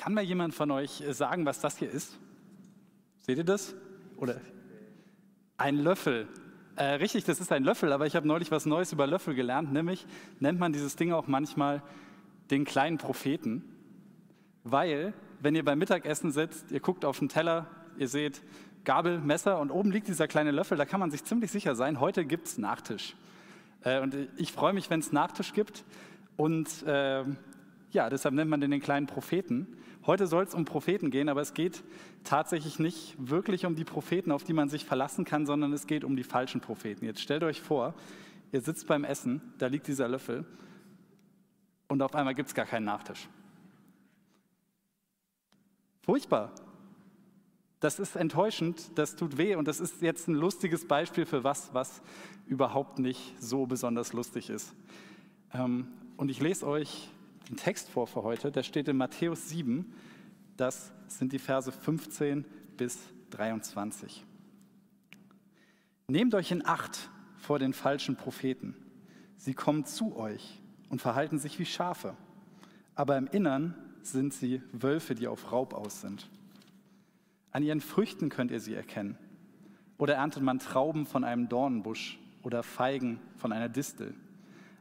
Kann mal jemand von euch äh, sagen, was das hier ist? Seht ihr das? Oder ein Löffel. Äh, richtig, das ist ein Löffel, aber ich habe neulich was Neues über Löffel gelernt, nämlich nennt man dieses Ding auch manchmal den kleinen Propheten, weil wenn ihr beim Mittagessen sitzt, ihr guckt auf den Teller, ihr seht Gabel, Messer und oben liegt dieser kleine Löffel, da kann man sich ziemlich sicher sein, heute gibt es Nachtisch. Äh, und ich freue mich, wenn es Nachtisch gibt und äh, ja, deshalb nennt man den den kleinen Propheten. Heute soll es um Propheten gehen, aber es geht tatsächlich nicht wirklich um die Propheten, auf die man sich verlassen kann, sondern es geht um die falschen Propheten. Jetzt stellt euch vor, ihr sitzt beim Essen, da liegt dieser Löffel und auf einmal gibt es gar keinen Nachtisch. Furchtbar. Das ist enttäuschend, das tut weh und das ist jetzt ein lustiges Beispiel für was, was überhaupt nicht so besonders lustig ist. Ähm, und ich lese euch den Text vor für heute, der steht in Matthäus 7, das sind die Verse 15 bis 23. Nehmt euch in Acht vor den falschen Propheten. Sie kommen zu euch und verhalten sich wie Schafe, aber im Innern sind sie Wölfe, die auf Raub aus sind. An ihren Früchten könnt ihr sie erkennen. Oder erntet man Trauben von einem Dornenbusch oder Feigen von einer Distel.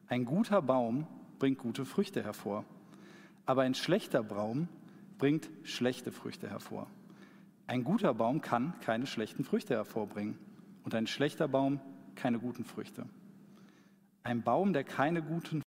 Ein guter Baum bringt gute Früchte hervor. Aber ein schlechter Baum bringt schlechte Früchte hervor. Ein guter Baum kann keine schlechten Früchte hervorbringen und ein schlechter Baum keine guten Früchte. Ein Baum, der keine guten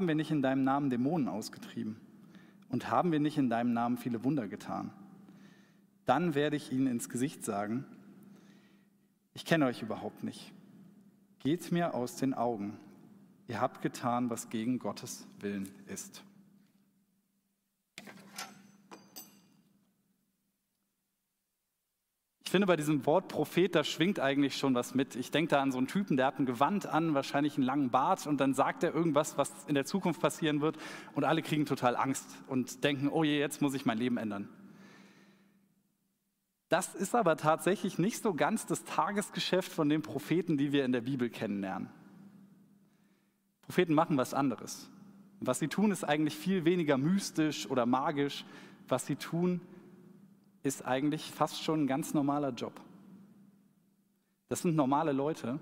Haben wir nicht in deinem Namen Dämonen ausgetrieben? Und haben wir nicht in deinem Namen viele Wunder getan? Dann werde ich ihnen ins Gesicht sagen, ich kenne euch überhaupt nicht. Geht mir aus den Augen. Ihr habt getan, was gegen Gottes Willen ist. Ich finde, bei diesem Wort Prophet, da schwingt eigentlich schon was mit. Ich denke da an so einen Typen, der hat ein Gewand an, wahrscheinlich einen langen Bart und dann sagt er irgendwas, was in der Zukunft passieren wird und alle kriegen total Angst und denken, oh je, jetzt muss ich mein Leben ändern. Das ist aber tatsächlich nicht so ganz das Tagesgeschäft von den Propheten, die wir in der Bibel kennenlernen. Propheten machen was anderes. Was sie tun, ist eigentlich viel weniger mystisch oder magisch. Was sie tun, ist eigentlich fast schon ein ganz normaler Job. Das sind normale Leute,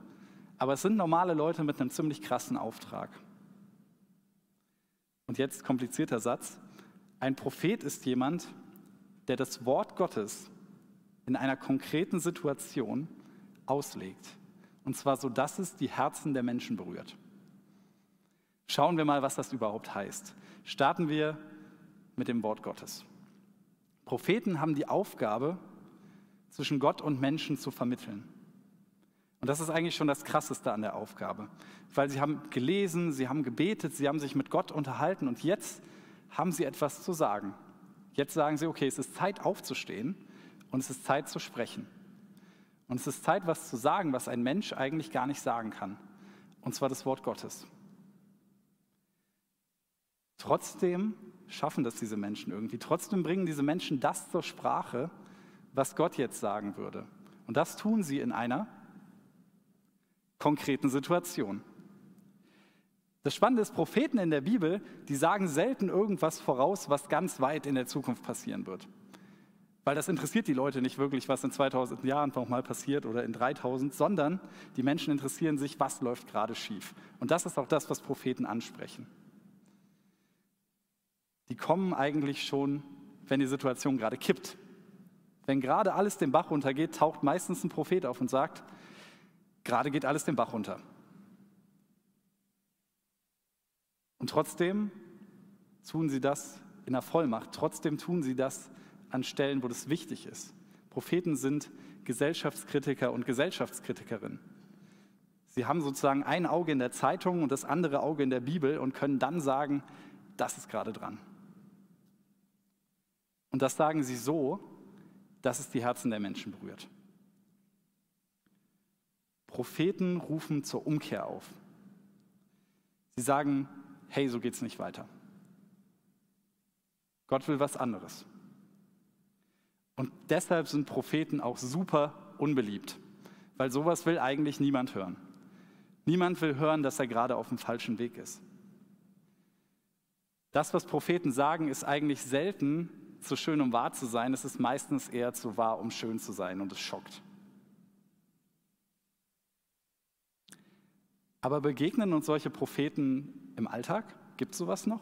aber es sind normale Leute mit einem ziemlich krassen Auftrag. Und jetzt komplizierter Satz. Ein Prophet ist jemand, der das Wort Gottes in einer konkreten Situation auslegt. Und zwar so, dass es die Herzen der Menschen berührt. Schauen wir mal, was das überhaupt heißt. Starten wir mit dem Wort Gottes. Propheten haben die Aufgabe, zwischen Gott und Menschen zu vermitteln. Und das ist eigentlich schon das Krasseste an der Aufgabe, weil sie haben gelesen, sie haben gebetet, sie haben sich mit Gott unterhalten und jetzt haben sie etwas zu sagen. Jetzt sagen sie, okay, es ist Zeit aufzustehen und es ist Zeit zu sprechen. Und es ist Zeit, was zu sagen, was ein Mensch eigentlich gar nicht sagen kann. Und zwar das Wort Gottes. Trotzdem schaffen das diese Menschen irgendwie. Trotzdem bringen diese Menschen das zur Sprache, was Gott jetzt sagen würde. Und das tun sie in einer konkreten Situation. Das Spannende ist, Propheten in der Bibel, die sagen selten irgendwas voraus, was ganz weit in der Zukunft passieren wird. Weil das interessiert die Leute nicht wirklich, was in 2000 Jahren nochmal passiert oder in 3000, sondern die Menschen interessieren sich, was läuft gerade schief. Und das ist auch das, was Propheten ansprechen die kommen eigentlich schon, wenn die Situation gerade kippt. Wenn gerade alles den Bach runtergeht, taucht meistens ein Prophet auf und sagt, gerade geht alles den Bach runter. Und trotzdem tun sie das in der Vollmacht. Trotzdem tun sie das an Stellen, wo das wichtig ist. Propheten sind Gesellschaftskritiker und Gesellschaftskritikerinnen. Sie haben sozusagen ein Auge in der Zeitung und das andere Auge in der Bibel und können dann sagen, das ist gerade dran. Und das sagen sie so, dass es die Herzen der Menschen berührt. Propheten rufen zur Umkehr auf. Sie sagen, hey, so geht es nicht weiter. Gott will was anderes. Und deshalb sind Propheten auch super unbeliebt, weil sowas will eigentlich niemand hören. Niemand will hören, dass er gerade auf dem falschen Weg ist. Das, was Propheten sagen, ist eigentlich selten zu schön, um wahr zu sein. Es ist meistens eher zu wahr, um schön zu sein und es schockt. Aber begegnen uns solche Propheten im Alltag? Gibt es sowas noch?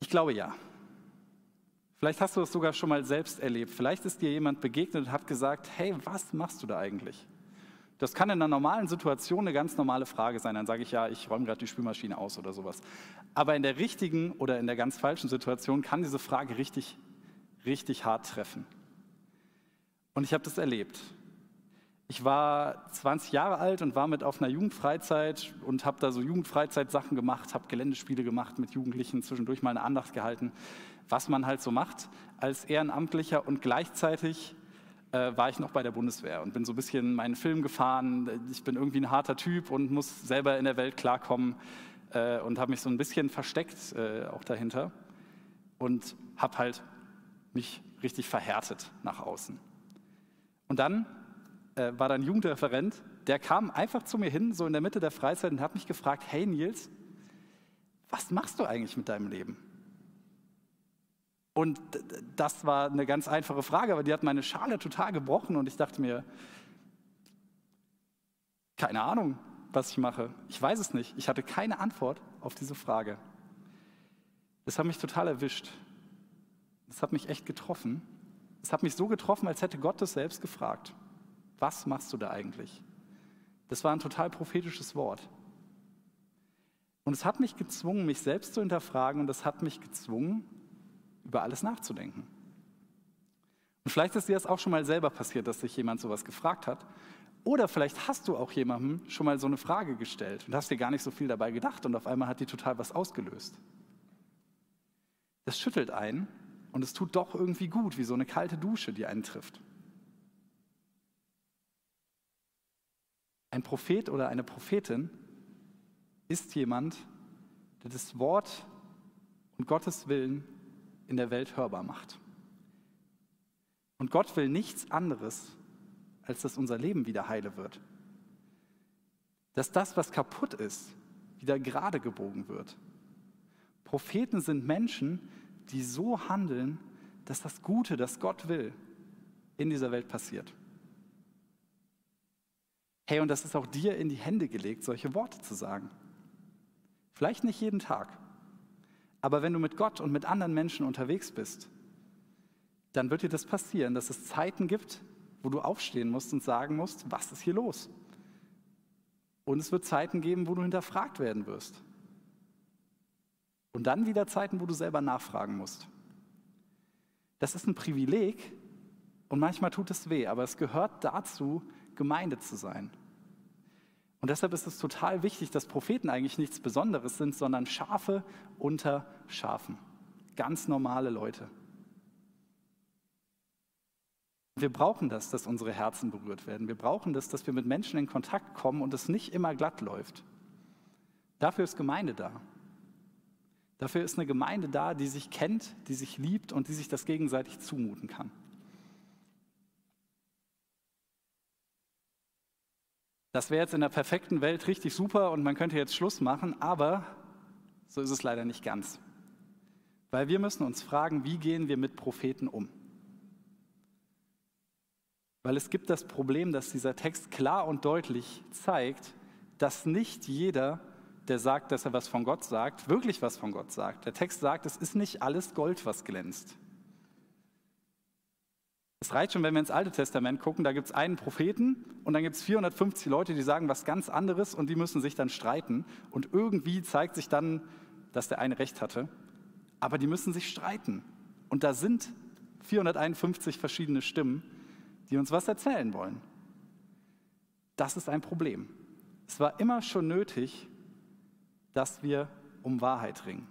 Ich glaube ja. Vielleicht hast du es sogar schon mal selbst erlebt. Vielleicht ist dir jemand begegnet und hat gesagt, hey, was machst du da eigentlich? Das kann in einer normalen Situation eine ganz normale Frage sein. Dann sage ich ja, ich räume gerade die Spülmaschine aus oder sowas. Aber in der richtigen oder in der ganz falschen Situation kann diese Frage richtig, richtig hart treffen. Und ich habe das erlebt. Ich war 20 Jahre alt und war mit auf einer Jugendfreizeit und habe da so Jugendfreizeitsachen gemacht, habe Geländespiele gemacht mit Jugendlichen, zwischendurch mal eine Andacht gehalten, was man halt so macht als Ehrenamtlicher und gleichzeitig äh, war ich noch bei der Bundeswehr und bin so ein bisschen meinen Film gefahren. Ich bin irgendwie ein harter Typ und muss selber in der Welt klarkommen äh, und habe mich so ein bisschen versteckt äh, auch dahinter und habe halt mich richtig verhärtet nach außen. Und dann äh, war dann Jugendreferent, der kam einfach zu mir hin, so in der Mitte der Freizeit und hat mich gefragt, hey Nils, was machst du eigentlich mit deinem Leben? Und das war eine ganz einfache Frage, aber die hat meine Schale total gebrochen und ich dachte mir, keine Ahnung, was ich mache. Ich weiß es nicht. Ich hatte keine Antwort auf diese Frage. Das hat mich total erwischt. Das hat mich echt getroffen. Es hat mich so getroffen, als hätte Gott das selbst gefragt was machst du da eigentlich? Das war ein total prophetisches Wort. Und es hat mich gezwungen, mich selbst zu hinterfragen und es hat mich gezwungen, über alles nachzudenken. Und vielleicht ist dir das auch schon mal selber passiert, dass sich jemand sowas gefragt hat. Oder vielleicht hast du auch jemandem schon mal so eine Frage gestellt und hast dir gar nicht so viel dabei gedacht und auf einmal hat die total was ausgelöst. Das schüttelt einen und es tut doch irgendwie gut, wie so eine kalte Dusche, die einen trifft. Ein Prophet oder eine Prophetin ist jemand, der das Wort und Gottes Willen in der Welt hörbar macht. Und Gott will nichts anderes, als dass unser Leben wieder heile wird. Dass das, was kaputt ist, wieder gerade gebogen wird. Propheten sind Menschen, die so handeln, dass das Gute, das Gott will, in dieser Welt passiert. Hey, und das ist auch dir in die Hände gelegt, solche Worte zu sagen. Vielleicht nicht jeden Tag, aber wenn du mit Gott und mit anderen Menschen unterwegs bist, dann wird dir das passieren, dass es Zeiten gibt, wo du aufstehen musst und sagen musst, was ist hier los? Und es wird Zeiten geben, wo du hinterfragt werden wirst. Und dann wieder Zeiten, wo du selber nachfragen musst. Das ist ein Privileg und manchmal tut es weh, aber es gehört dazu, Gemeinde zu sein. Und deshalb ist es total wichtig, dass Propheten eigentlich nichts Besonderes sind, sondern Schafe unter Schafen. Ganz normale Leute. Wir brauchen das, dass unsere Herzen berührt werden. Wir brauchen das, dass wir mit Menschen in Kontakt kommen und es nicht immer glatt läuft. Dafür ist Gemeinde da. Dafür ist eine Gemeinde da, die sich kennt, die sich liebt und die sich das gegenseitig zumuten kann. Das wäre jetzt in der perfekten Welt richtig super und man könnte jetzt Schluss machen, aber so ist es leider nicht ganz. Weil wir müssen uns fragen, wie gehen wir mit Propheten um? Weil es gibt das Problem, dass dieser Text klar und deutlich zeigt, dass nicht jeder, der sagt, dass er was von Gott sagt, wirklich was von Gott sagt. Der Text sagt, es ist nicht alles Gold, was glänzt. Es reicht schon, wenn wir ins Alte Testament gucken, da gibt es einen Propheten und dann gibt es 450 Leute, die sagen was ganz anderes und die müssen sich dann streiten. Und irgendwie zeigt sich dann, dass der eine recht hatte. Aber die müssen sich streiten. Und da sind 451 verschiedene Stimmen, die uns was erzählen wollen. Das ist ein Problem. Es war immer schon nötig, dass wir um Wahrheit ringen.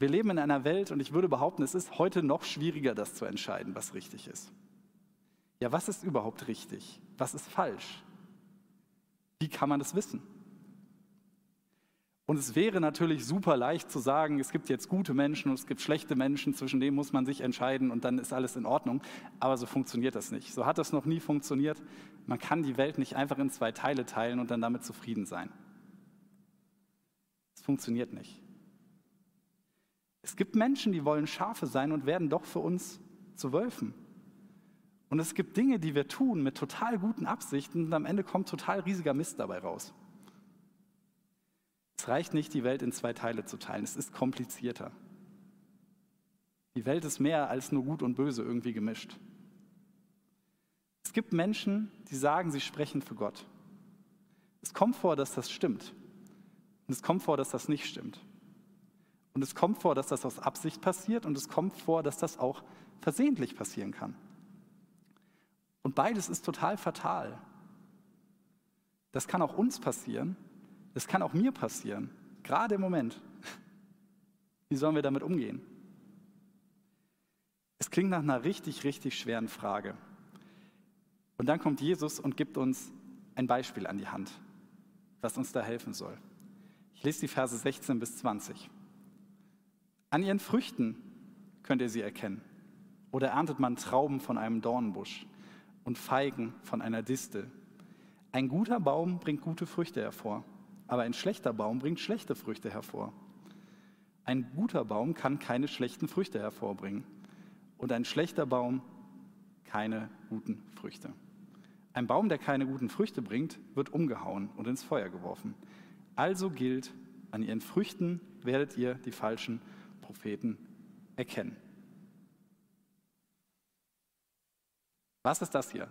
Wir leben in einer Welt und ich würde behaupten, es ist heute noch schwieriger, das zu entscheiden, was richtig ist. Ja, was ist überhaupt richtig? Was ist falsch? Wie kann man das wissen? Und es wäre natürlich super leicht zu sagen, es gibt jetzt gute Menschen und es gibt schlechte Menschen, zwischen denen muss man sich entscheiden und dann ist alles in Ordnung. Aber so funktioniert das nicht. So hat das noch nie funktioniert. Man kann die Welt nicht einfach in zwei Teile teilen und dann damit zufrieden sein. Es funktioniert nicht. Es gibt Menschen, die wollen Schafe sein und werden doch für uns zu Wölfen. Und es gibt Dinge, die wir tun mit total guten Absichten und am Ende kommt total riesiger Mist dabei raus. Es reicht nicht, die Welt in zwei Teile zu teilen. Es ist komplizierter. Die Welt ist mehr als nur gut und böse irgendwie gemischt. Es gibt Menschen, die sagen, sie sprechen für Gott. Es kommt vor, dass das stimmt. Und es kommt vor, dass das nicht stimmt. Und es kommt vor, dass das aus Absicht passiert und es kommt vor, dass das auch versehentlich passieren kann. Und beides ist total fatal. Das kann auch uns passieren das kann auch mir passieren, gerade im Moment. Wie sollen wir damit umgehen? Es klingt nach einer richtig, richtig schweren Frage. Und dann kommt Jesus und gibt uns ein Beispiel an die Hand, was uns da helfen soll. Ich lese die Verse 16 bis 20. An ihren Früchten könnt ihr sie erkennen. Oder erntet man Trauben von einem Dornbusch und Feigen von einer Distel. Ein guter Baum bringt gute Früchte hervor aber ein schlechter Baum bringt schlechte Früchte hervor. Ein guter Baum kann keine schlechten Früchte hervorbringen und ein schlechter Baum keine guten Früchte. Ein Baum, der keine guten Früchte bringt, wird umgehauen und ins Feuer geworfen. Also gilt, an ihren Früchten werdet ihr die falschen Propheten erkennen. Was ist das hier?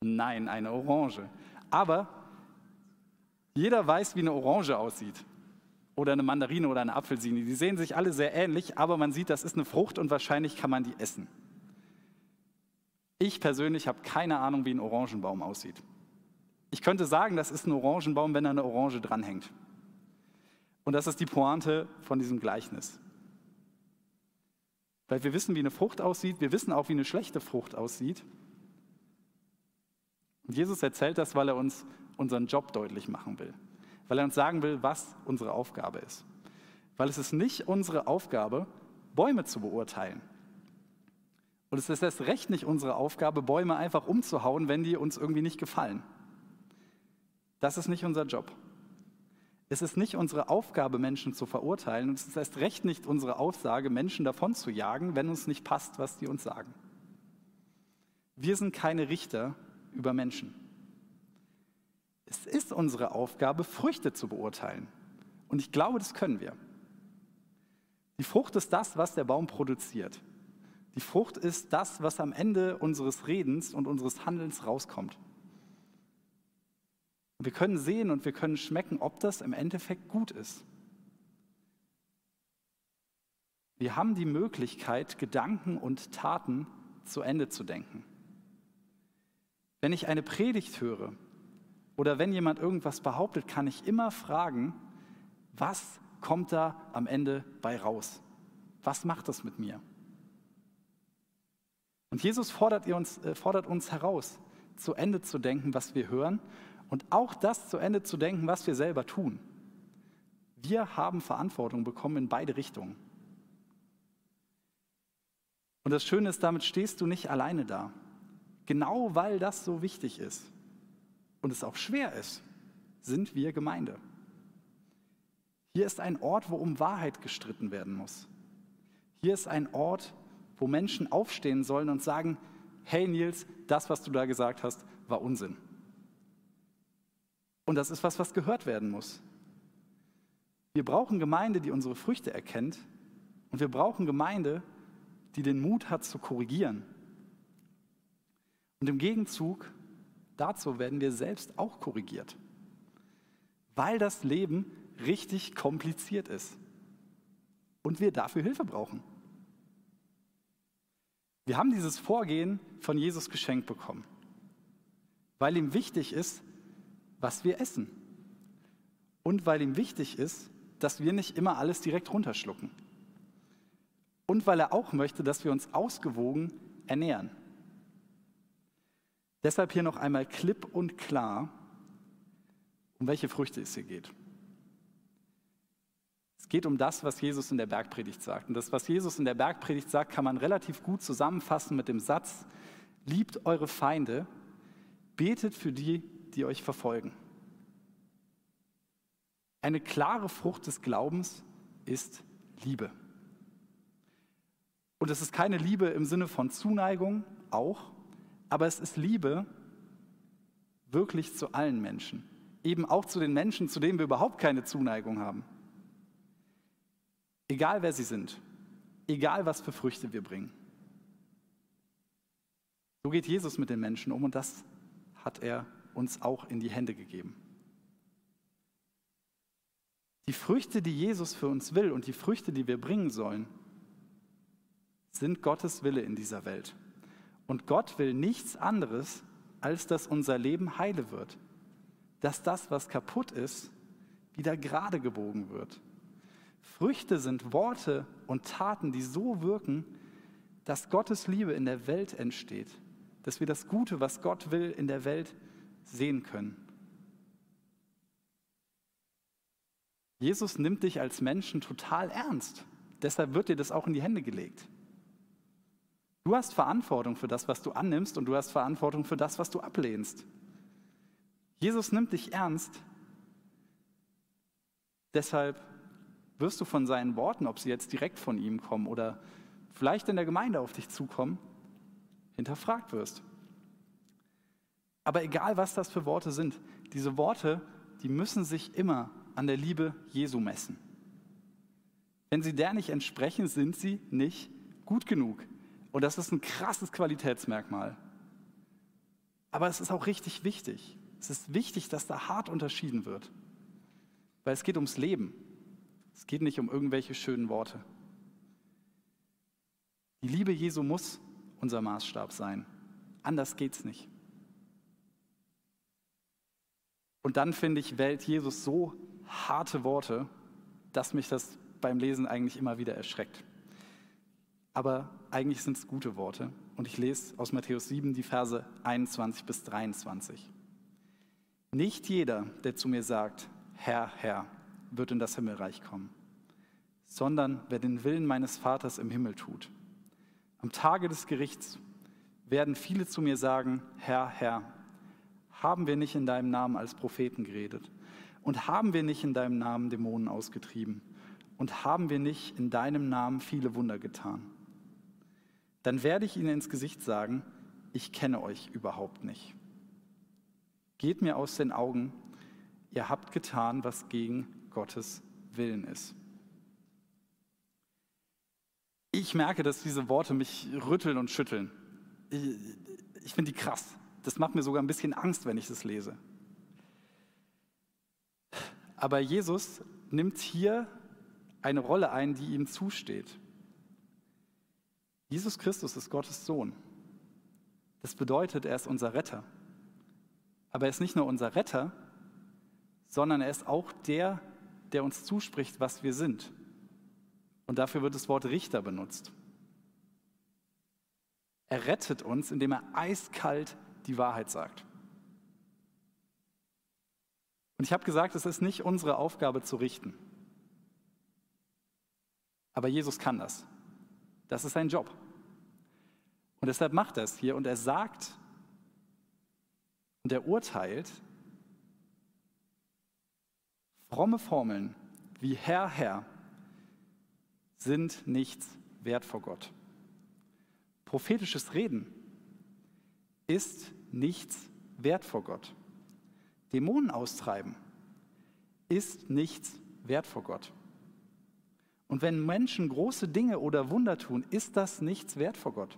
Nein, eine Orange. Aber jeder weiß, wie eine Orange aussieht. Oder eine Mandarine oder eine Apfelsine. Die sehen sich alle sehr ähnlich, aber man sieht, das ist eine Frucht und wahrscheinlich kann man die essen. Ich persönlich habe keine Ahnung, wie ein Orangenbaum aussieht. Ich könnte sagen, das ist ein Orangenbaum, wenn da eine Orange dranhängt. Und das ist die Pointe von diesem Gleichnis. Weil wir wissen, wie eine Frucht aussieht, wir wissen auch, wie eine schlechte Frucht aussieht. Und Jesus erzählt das, weil er uns unseren Job deutlich machen will. Weil er uns sagen will, was unsere Aufgabe ist. Weil es ist nicht unsere Aufgabe, Bäume zu beurteilen. Und es ist erst recht nicht unsere Aufgabe, Bäume einfach umzuhauen, wenn die uns irgendwie nicht gefallen. Das ist nicht unser Job. Es ist nicht unsere Aufgabe, Menschen zu verurteilen. Und es ist erst recht nicht unsere Aussage, Menschen davon zu jagen, wenn uns nicht passt, was die uns sagen. Wir sind keine Richter über Menschen. Es ist unsere Aufgabe, Früchte zu beurteilen. Und ich glaube, das können wir. Die Frucht ist das, was der Baum produziert. Die Frucht ist das, was am Ende unseres Redens und unseres Handelns rauskommt. Wir können sehen und wir können schmecken, ob das im Endeffekt gut ist. Wir haben die Möglichkeit, Gedanken und Taten zu Ende zu denken. Wenn ich eine Predigt höre oder wenn jemand irgendwas behauptet, kann ich immer fragen, was kommt da am Ende bei raus? Was macht das mit mir? Und Jesus fordert uns, äh, fordert uns heraus, zu Ende zu denken, was wir hören und auch das zu Ende zu denken, was wir selber tun. Wir haben Verantwortung bekommen in beide Richtungen. Und das Schöne ist, damit stehst du nicht alleine da. Genau weil das so wichtig ist und es auch schwer ist, sind wir Gemeinde. Hier ist ein Ort, wo um Wahrheit gestritten werden muss. Hier ist ein Ort, wo Menschen aufstehen sollen und sagen, hey Nils, das, was du da gesagt hast, war Unsinn. Und das ist was, was gehört werden muss. Wir brauchen Gemeinde, die unsere Früchte erkennt. Und wir brauchen Gemeinde, die den Mut hat zu korrigieren und im Gegenzug dazu werden wir selbst auch korrigiert, weil das Leben richtig kompliziert ist und wir dafür Hilfe brauchen. Wir haben dieses Vorgehen von Jesus geschenkt bekommen, weil ihm wichtig ist, was wir essen. und weil ihm wichtig ist, dass wir nicht immer alles direkt runterschlucken. Und weil er auch möchte, dass wir uns ausgewogen ernähren. Deshalb hier noch einmal klipp und klar, um welche Früchte es hier geht. Es geht um das, was Jesus in der Bergpredigt sagt. Und das, was Jesus in der Bergpredigt sagt, kann man relativ gut zusammenfassen mit dem Satz, liebt eure Feinde, betet für die, die euch verfolgen. Eine klare Frucht des Glaubens ist Liebe. Und es ist keine Liebe im Sinne von Zuneigung, auch, aber es ist Liebe wirklich zu allen Menschen. Eben auch zu den Menschen, zu denen wir überhaupt keine Zuneigung haben. Egal wer sie sind, egal was für Früchte wir bringen. So geht Jesus mit den Menschen um und das hat er uns auch in die Hände gegeben. Die Früchte, die Jesus für uns will und die Früchte, die wir bringen sollen, sind Gottes Wille in dieser Welt. Und Gott will nichts anderes, als dass unser Leben heile wird. Dass das, was kaputt ist, wieder gerade gebogen wird. Früchte sind Worte und Taten, die so wirken, dass Gottes Liebe in der Welt entsteht. Dass wir das Gute, was Gott will, in der Welt sehen können. Jesus nimmt dich als Menschen total ernst. Deshalb wird dir das auch in die Hände gelegt. Du hast Verantwortung für das, was du annimmst und du hast Verantwortung für das, was du ablehnst. Jesus nimmt dich ernst. Deshalb wirst du von seinen Worten, ob sie jetzt direkt von ihm kommen oder vielleicht in der Gemeinde auf dich zukommen, hinterfragt wirst. Aber egal, was das für Worte sind, diese Worte, die müssen sich immer an der Liebe Jesu messen. Wenn sie der nicht entsprechen, sind sie nicht gut genug. Und das ist ein krasses Qualitätsmerkmal. Aber es ist auch richtig wichtig. Es ist wichtig, dass da hart unterschieden wird. Weil es geht ums Leben. Es geht nicht um irgendwelche schönen Worte. Die Liebe Jesu muss unser Maßstab sein. Anders geht es nicht. Und dann finde ich, wählt Jesus so harte Worte, dass mich das beim Lesen eigentlich immer wieder erschreckt. Aber eigentlich sind es gute Worte. Und ich lese aus Matthäus 7 die Verse 21 bis 23. Nicht jeder, der zu mir sagt, Herr, Herr, wird in das Himmelreich kommen, sondern wer den Willen meines Vaters im Himmel tut. Am Tage des Gerichts werden viele zu mir sagen, Herr, Herr, haben wir nicht in deinem Namen als Propheten geredet? Und haben wir nicht in deinem Namen Dämonen ausgetrieben? Und haben wir nicht in deinem Namen viele Wunder getan? dann werde ich ihnen ins Gesicht sagen, ich kenne euch überhaupt nicht. Geht mir aus den Augen, ihr habt getan, was gegen Gottes Willen ist. Ich merke, dass diese Worte mich rütteln und schütteln. Ich, ich finde die krass. Das macht mir sogar ein bisschen Angst, wenn ich das lese. Aber Jesus nimmt hier eine Rolle ein, die ihm zusteht. Jesus Christus ist Gottes Sohn. Das bedeutet, er ist unser Retter. Aber er ist nicht nur unser Retter, sondern er ist auch der, der uns zuspricht, was wir sind. Und dafür wird das Wort Richter benutzt. Er rettet uns, indem er eiskalt die Wahrheit sagt. Und ich habe gesagt, es ist nicht unsere Aufgabe zu richten. Aber Jesus kann das. Das ist sein Job. Und deshalb macht er es hier und er sagt und er urteilt, fromme Formeln wie Herr, Herr sind nichts wert vor Gott. Prophetisches Reden ist nichts wert vor Gott. Dämonen austreiben ist nichts wert vor Gott. Und wenn Menschen große Dinge oder Wunder tun, ist das nichts wert vor Gott.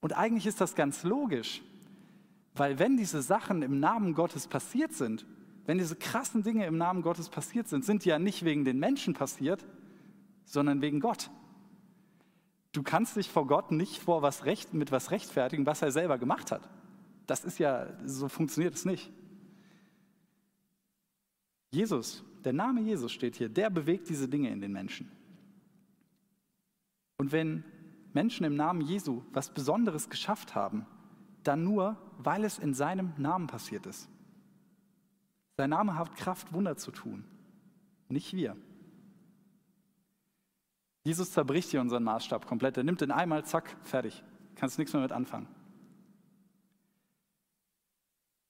Und eigentlich ist das ganz logisch, weil wenn diese Sachen im Namen Gottes passiert sind, wenn diese krassen Dinge im Namen Gottes passiert sind, sind die ja nicht wegen den Menschen passiert, sondern wegen Gott. Du kannst dich vor Gott nicht vor was recht, mit was rechtfertigen, was er selber gemacht hat. Das ist ja, so funktioniert es nicht. Jesus, der Name Jesus steht hier, der bewegt diese Dinge in den Menschen. Und wenn Menschen im Namen Jesu was Besonderes geschafft haben, dann nur, weil es in seinem Namen passiert ist. Sein Name hat Kraft, Wunder zu tun, nicht wir. Jesus zerbricht hier unseren Maßstab komplett. Er nimmt den einmal, zack, fertig. Kannst nichts mehr mit anfangen.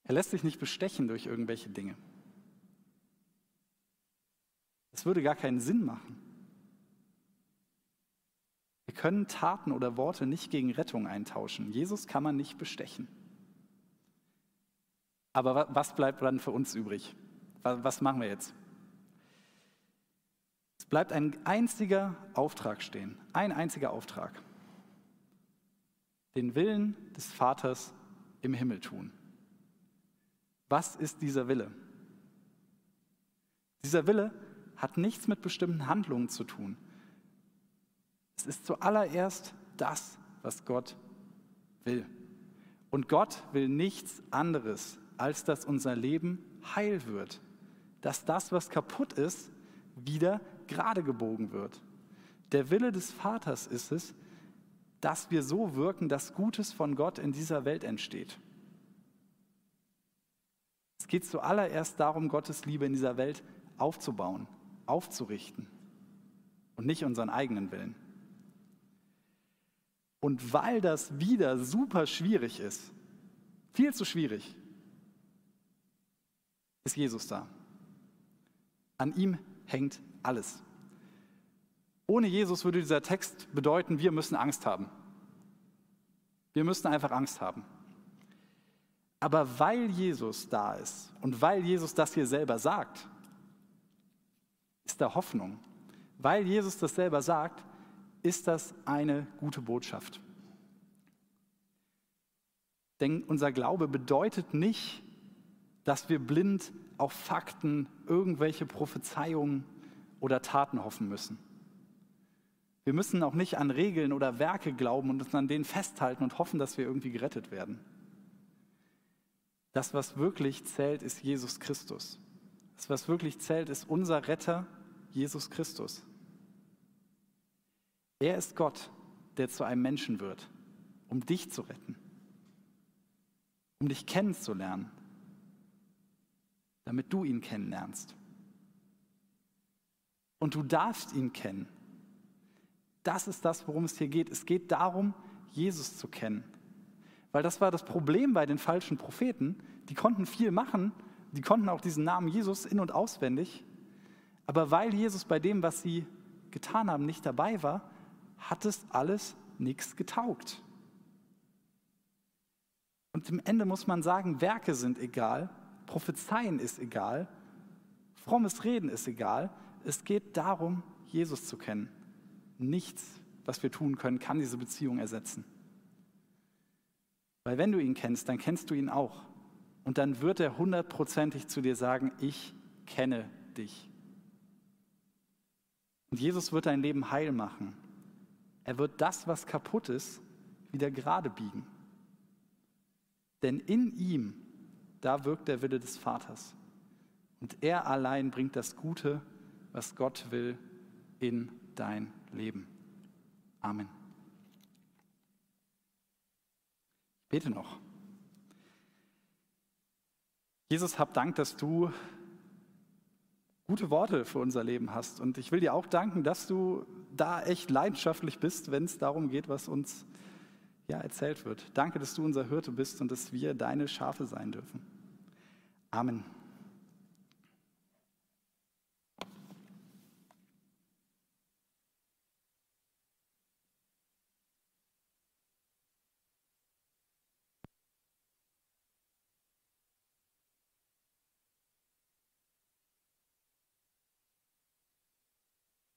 Er lässt sich nicht bestechen durch irgendwelche Dinge. Das würde gar keinen Sinn machen. Wir können Taten oder Worte nicht gegen Rettung eintauschen. Jesus kann man nicht bestechen. Aber was bleibt dann für uns übrig? Was machen wir jetzt? Bleibt ein einziger Auftrag stehen, ein einziger Auftrag. Den Willen des Vaters im Himmel tun. Was ist dieser Wille? Dieser Wille hat nichts mit bestimmten Handlungen zu tun. Es ist zuallererst das, was Gott will. Und Gott will nichts anderes, als dass unser Leben heil wird. Dass das, was kaputt ist, wieder gerade gebogen wird. Der Wille des Vaters ist es, dass wir so wirken, dass Gutes von Gott in dieser Welt entsteht. Es geht zuallererst darum, Gottes Liebe in dieser Welt aufzubauen, aufzurichten und nicht unseren eigenen Willen. Und weil das wieder super schwierig ist, viel zu schwierig, ist Jesus da. An ihm hängt alles. Ohne Jesus würde dieser Text bedeuten, wir müssen Angst haben. Wir müssen einfach Angst haben. Aber weil Jesus da ist und weil Jesus das hier selber sagt, ist da Hoffnung. Weil Jesus das selber sagt, ist das eine gute Botschaft. Denn unser Glaube bedeutet nicht, dass wir blind auf Fakten, irgendwelche Prophezeiungen oder Taten hoffen müssen. Wir müssen auch nicht an Regeln oder Werke glauben und uns an denen festhalten und hoffen, dass wir irgendwie gerettet werden. Das, was wirklich zählt, ist Jesus Christus. Das, was wirklich zählt, ist unser Retter, Jesus Christus. Er ist Gott, der zu einem Menschen wird, um dich zu retten, um dich kennenzulernen, damit du ihn kennenlernst. Und du darfst ihn kennen. Das ist das, worum es hier geht. Es geht darum, Jesus zu kennen. Weil das war das Problem bei den falschen Propheten. Die konnten viel machen, die konnten auch diesen Namen Jesus in und auswendig. Aber weil Jesus bei dem, was sie getan haben, nicht dabei war, hat es alles nichts getaugt. Und im Ende muss man sagen, Werke sind egal, Prophezeien ist egal, frommes Reden ist egal. Es geht darum, Jesus zu kennen. Nichts, was wir tun können, kann diese Beziehung ersetzen. Weil wenn du ihn kennst, dann kennst du ihn auch. Und dann wird er hundertprozentig zu dir sagen, ich kenne dich. Und Jesus wird dein Leben heil machen. Er wird das, was kaputt ist, wieder gerade biegen. Denn in ihm, da wirkt der Wille des Vaters. Und er allein bringt das Gute, was Gott will, in dein Leben. Amen. Ich bete noch. Jesus, hab Dank, dass du gute Worte für unser Leben hast. Und ich will dir auch danken, dass du da echt leidenschaftlich bist, wenn es darum geht, was uns ja, erzählt wird. Danke, dass du unser Hirte bist und dass wir deine Schafe sein dürfen. Amen.